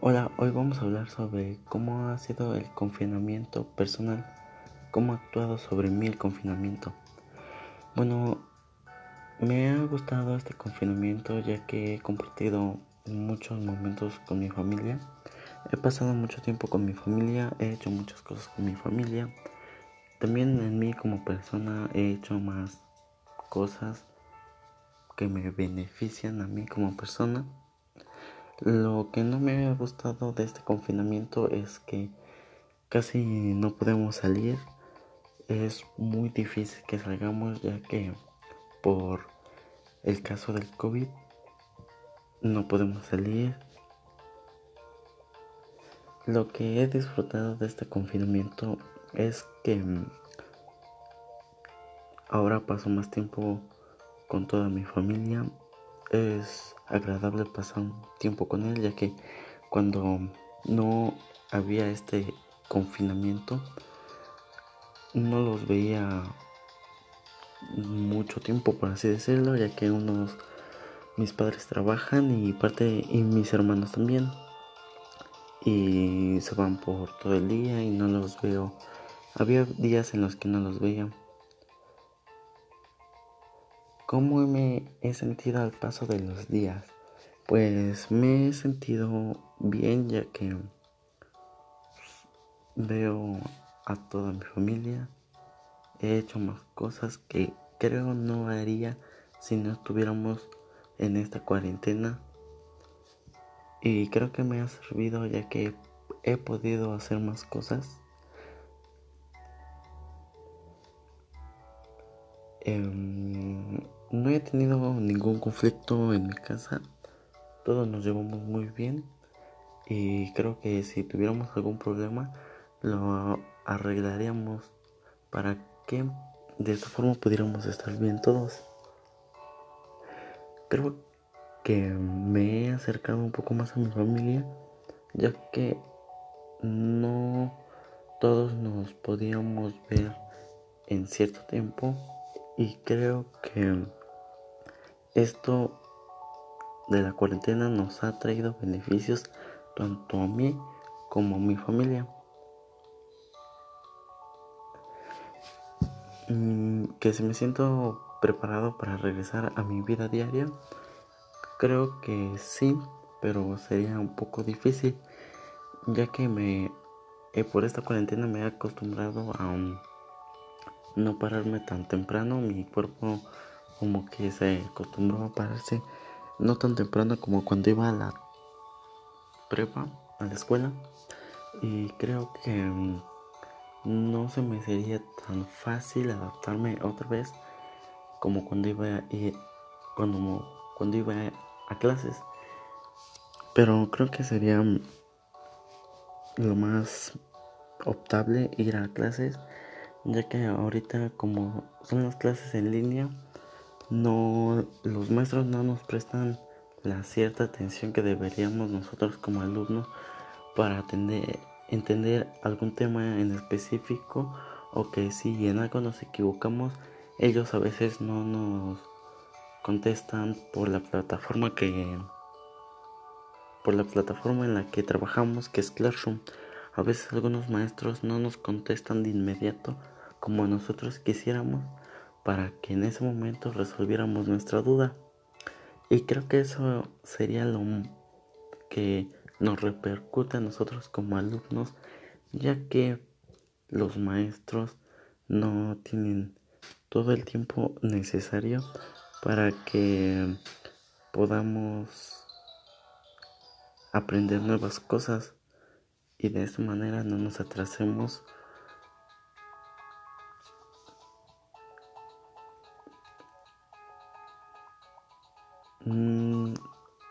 Hola, hoy vamos a hablar sobre cómo ha sido el confinamiento personal, cómo ha actuado sobre mí el confinamiento. Bueno, me ha gustado este confinamiento ya que he compartido muchos momentos con mi familia. He pasado mucho tiempo con mi familia, he hecho muchas cosas con mi familia. También en mí como persona he hecho más cosas que me benefician a mí como persona. Lo que no me ha gustado de este confinamiento es que casi no podemos salir. Es muy difícil que salgamos ya que por el caso del COVID no podemos salir. Lo que he disfrutado de este confinamiento es que ahora paso más tiempo con toda mi familia. Es agradable pasar un tiempo con él, ya que cuando no había este confinamiento, no los veía mucho tiempo, por así decirlo, ya que unos mis padres trabajan y parte y mis hermanos también. Y se van por todo el día y no los veo. Había días en los que no los veía. ¿Cómo me he sentido al paso de los días? Pues me he sentido bien ya que veo a toda mi familia. He hecho más cosas que creo no haría si no estuviéramos en esta cuarentena. Y creo que me ha servido ya que he podido hacer más cosas. Em, no he tenido ningún conflicto en mi casa. Todos nos llevamos muy bien. Y creo que si tuviéramos algún problema, lo arreglaríamos para que de esta forma pudiéramos estar bien todos. Creo que me he acercado un poco más a mi familia, ya que no todos nos podíamos ver en cierto tiempo y creo que esto de la cuarentena nos ha traído beneficios tanto a mí como a mi familia. Mm, que si me siento preparado para regresar a mi vida diaria, creo que sí, pero sería un poco difícil, ya que me eh, por esta cuarentena me he acostumbrado a no pararme tan temprano, mi cuerpo como que se acostumbró a pararse no tan temprano como cuando iba a la prepa, a la escuela. Y creo que mm, no se me sería tan fácil adaptarme otra vez como cuando iba a cuando, cuando iba a clases. Pero creo que sería mm, lo más optable ir a clases, ya que ahorita como son las clases en línea, no los maestros no nos prestan la cierta atención que deberíamos nosotros como alumnos para entender algún tema en específico o que si en algo nos equivocamos ellos a veces no nos contestan por la plataforma que por la plataforma en la que trabajamos que es Classroom. A veces algunos maestros no nos contestan de inmediato como nosotros quisiéramos para que en ese momento resolviéramos nuestra duda. Y creo que eso sería lo que nos repercute a nosotros como alumnos, ya que los maestros no tienen todo el tiempo necesario para que podamos aprender nuevas cosas y de esta manera no nos atrasemos Mm,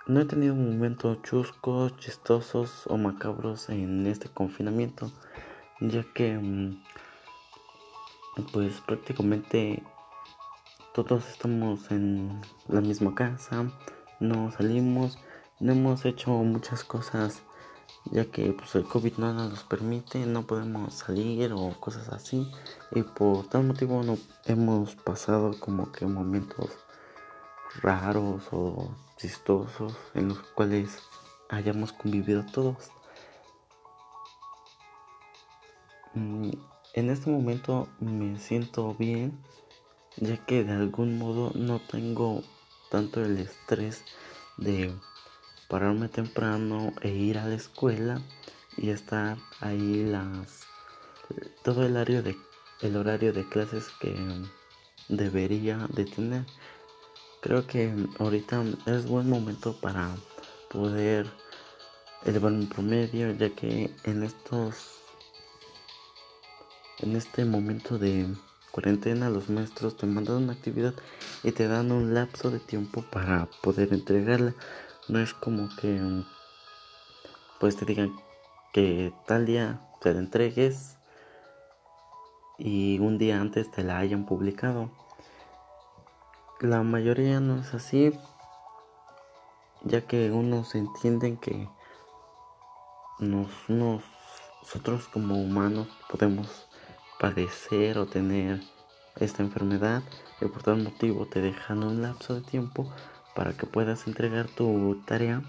no he tenido momentos chuscos, chistosos o macabros en este confinamiento, ya que mm, pues prácticamente todos estamos en la misma casa, no salimos, no hemos hecho muchas cosas ya que pues el COVID no nos permite, no podemos salir o cosas así y por tal motivo no hemos pasado como que momentos raros o chistosos en los cuales hayamos convivido todos. Mm, en este momento me siento bien, ya que de algún modo no tengo tanto el estrés de pararme temprano e ir a la escuela y estar ahí las todo el horario de el horario de clases que debería de tener. Creo que ahorita es buen momento para poder elevar un promedio ya que en estos en este momento de cuarentena los maestros te mandan una actividad y te dan un lapso de tiempo para poder entregarla. No es como que pues te digan que tal día te la entregues y un día antes te la hayan publicado. La mayoría no es así, ya que unos entienden que nos, nosotros como humanos podemos padecer o tener esta enfermedad y por tal motivo te dejan un lapso de tiempo para que puedas entregar tu tarea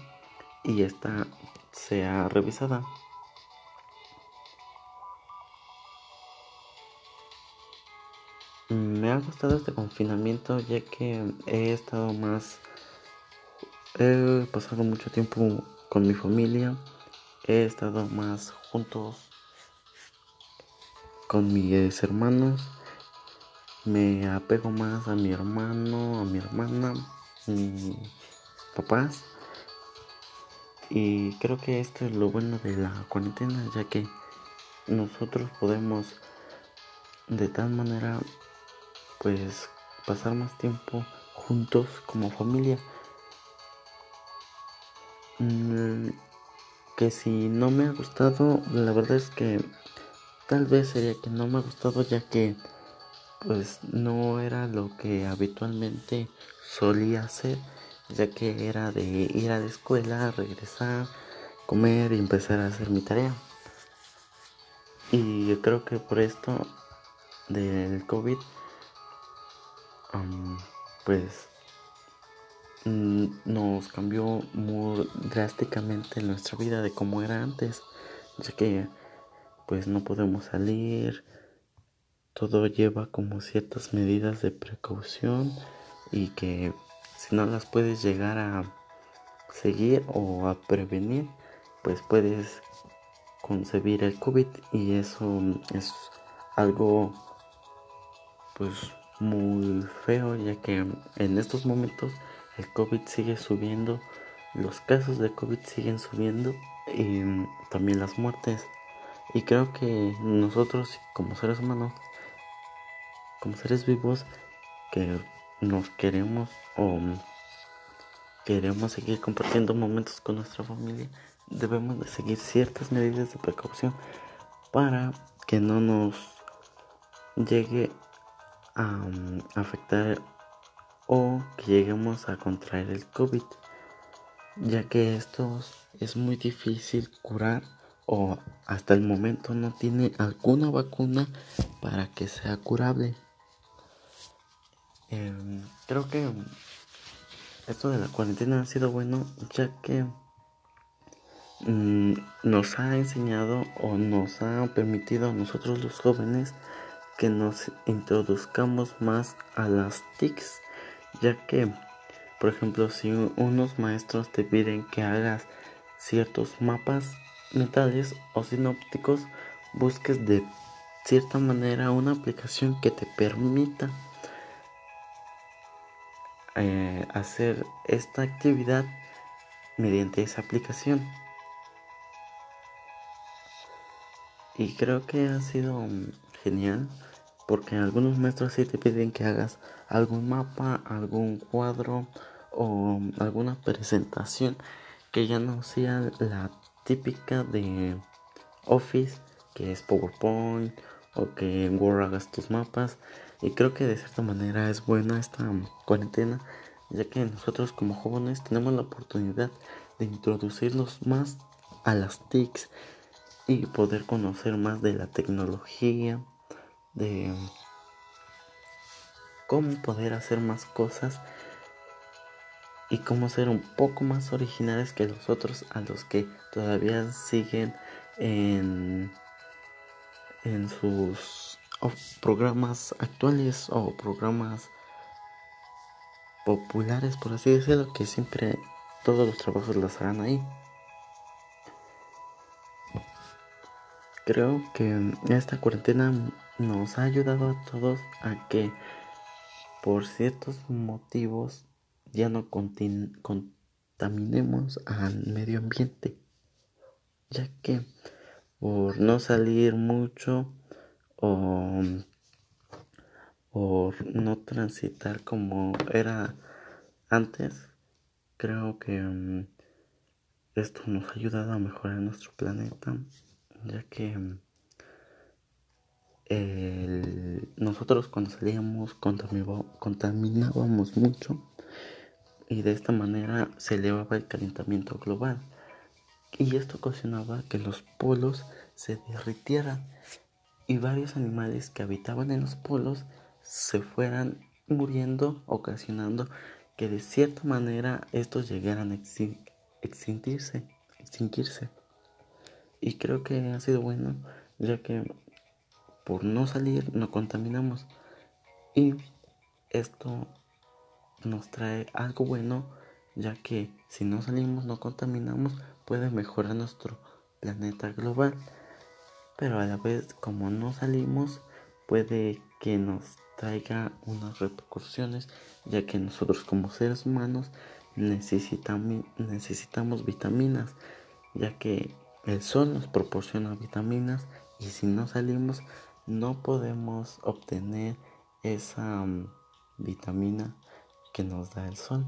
y esta sea revisada. Me ha gustado este confinamiento ya que he estado más... He pasado mucho tiempo con mi familia, he estado más juntos con mis hermanos. Me apego más a mi hermano, a mi hermana, mis papás. Y creo que esto es lo bueno de la cuarentena, ya que nosotros podemos de tal manera pues pasar más tiempo juntos como familia. Mm, que si no me ha gustado, la verdad es que Tal vez sería que no me ha gustado ya que pues no era lo que habitualmente solía hacer, ya que era de ir a la escuela, regresar, comer y empezar a hacer mi tarea. Y yo creo que por esto del COVID, pues mm, nos cambió muy drásticamente nuestra vida de como era antes, ya que pues no podemos salir. Todo lleva como ciertas medidas de precaución y que si no las puedes llegar a seguir o a prevenir, pues puedes concebir el COVID y eso es algo pues muy feo ya que en estos momentos el COVID sigue subiendo, los casos de COVID siguen subiendo y también las muertes. Y creo que nosotros como seres humanos, como seres vivos, que nos queremos o queremos seguir compartiendo momentos con nuestra familia, debemos de seguir ciertas medidas de precaución para que no nos llegue um, afectar o que lleguemos a contraer el COVID, ya que esto es muy difícil curar o hasta el momento no tiene alguna vacuna para que sea curable. Em, creo que esto de la cuarentena ha sido bueno ya que mm, nos ha enseñado o nos ha permitido a nosotros los jóvenes que nos introduzcamos más a las TICs ya que por ejemplo si unos maestros te piden que hagas ciertos mapas metales o sinópticos, busques de cierta manera una aplicación que te permita eh, hacer esta actividad mediante esa aplicación. Y creo que ha sido genial porque algunos maestros sí te piden que hagas algún mapa, algún cuadro o alguna presentación que ya no sea la típica de Office, que es PowerPoint o que en Word hagas tus mapas. Y creo que de cierta manera es buena esta cuarentena, ya que nosotros como jóvenes tenemos la oportunidad de introducirnos más a las TICs y poder conocer más de la tecnología, de cómo poder hacer más cosas y cómo ser un poco más originales que los otros a los que todavía siguen en, en sus programas actuales o programas populares por así decirlo que siempre todos los trabajos los harán ahí. Creo que esta cuarentena nos ha ayudado a todos a que por ciertos motivos ya no contaminemos al medio ambiente, ya que por no salir mucho o por no transitar como era antes, creo que mm, esto nos ha ayudado a mejorar nuestro planeta, ya que nosotros cuando salíamos contaminábamos mucho y de esta manera se elevaba el calentamiento global. Y esto ocasionaba que los polos se derritieran y varios animales que habitaban en los polos se fueran muriendo ocasionando que de cierta manera estos llegaran a extinguirse, extinguirse. Y creo que ha sido bueno ya que por no salir no contaminamos y esto nos trae algo bueno, ya que si no salimos, no contaminamos, puede mejorar nuestro planeta global. Pero a la vez, como no salimos, puede que nos traiga unas repercusiones, ya que nosotros como seres humanos necesitamos, necesitamos vitaminas, ya que el sol nos proporciona vitaminas y si no salimos no podemos obtener esa mm, vitamina que nos da el sol.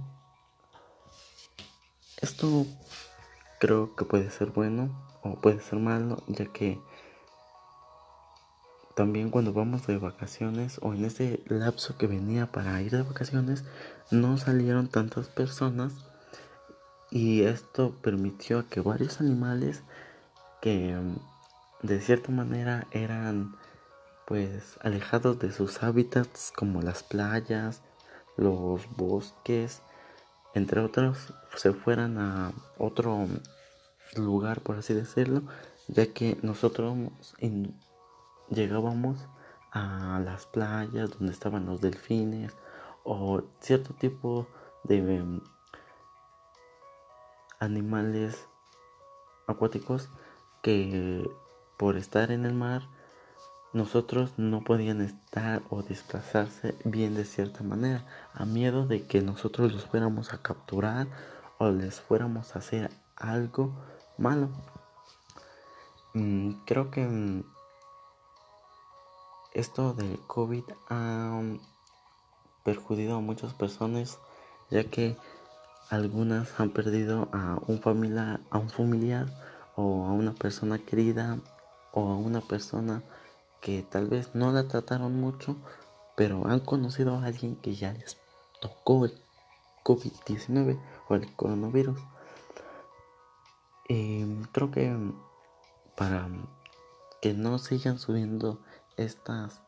Esto creo que puede ser bueno o puede ser malo, ya que también cuando vamos de vacaciones o en ese lapso que venía para ir de vacaciones, no salieron tantas personas y esto permitió que varios animales que mm, de cierta manera eran pues alejados de sus hábitats como las playas, los bosques, entre otros, se fueran a otro lugar, por así decirlo, ya que nosotros llegábamos a las playas donde estaban los delfines o cierto tipo de em, animales acuáticos que por estar en el mar nosotros no podían estar o desplazarse bien de cierta manera, a miedo de que nosotros los fuéramos a capturar o les fuéramos a hacer algo malo. Mm, creo que mm, esto del COVID ha mm, perjudicado a muchas personas, ya que algunas han perdido a un familiar, a un familiar o a una persona querida o a una persona que tal vez no la trataron mucho, pero han conocido a alguien que ya les tocó el COVID-19 o el coronavirus. Y creo que para que no sigan subiendo estas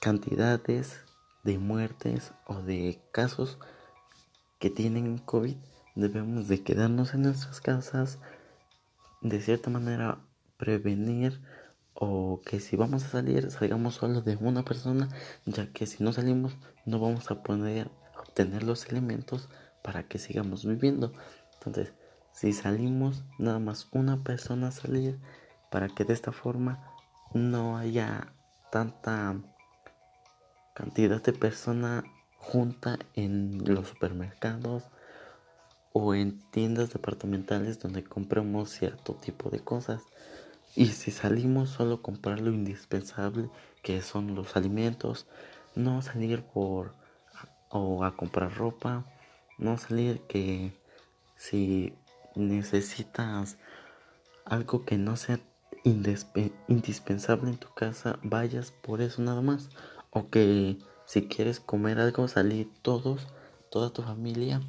cantidades de muertes o de casos que tienen COVID, debemos de quedarnos en nuestras casas, de cierta manera prevenir o que si vamos a salir salgamos solo de una persona ya que si no salimos no vamos a poder obtener los elementos para que sigamos viviendo. Entonces si salimos nada más una persona salir para que de esta forma no haya tanta cantidad de personas junta en los supermercados o en tiendas departamentales donde compramos cierto tipo de cosas y si salimos solo comprar lo indispensable que son los alimentos, no salir por o a comprar ropa, no salir que si necesitas algo que no sea indispensable en tu casa, vayas por eso nada más. O que si quieres comer algo, salir todos, toda tu familia,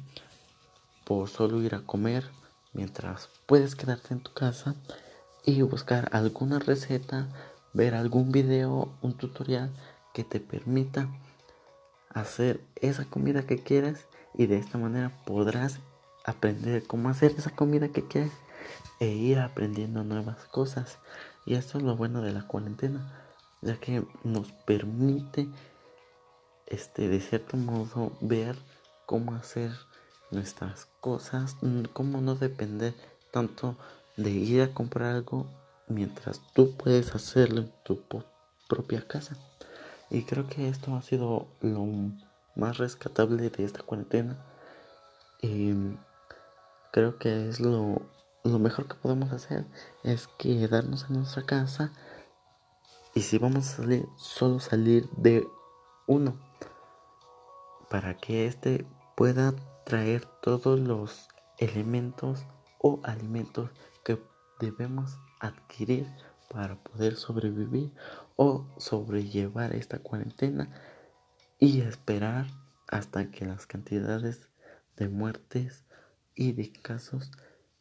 por solo ir a comer, mientras puedes quedarte en tu casa y buscar alguna receta, ver algún video, un tutorial que te permita hacer esa comida que quieres y de esta manera podrás aprender cómo hacer esa comida que quieres e ir aprendiendo nuevas cosas. Y esto es lo bueno de la cuarentena, ya que nos permite este de cierto modo ver cómo hacer nuestras cosas, cómo no depender tanto de ir a comprar algo mientras tú puedes hacerlo en tu propia casa. Y creo que esto ha sido lo más rescatable de esta cuarentena. Y creo que es lo, lo mejor que podemos hacer es quedarnos en nuestra casa y si vamos a salir, solo salir de uno para que éste pueda traer todos los elementos o alimentos debemos adquirir para poder sobrevivir o sobrellevar esta cuarentena y esperar hasta que las cantidades de muertes y de casos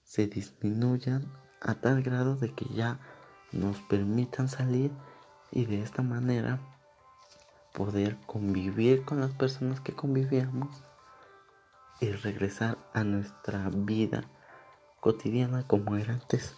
se disminuyan a tal grado de que ya nos permitan salir y de esta manera poder convivir con las personas que convivíamos y regresar a nuestra vida cotidiana como era antes.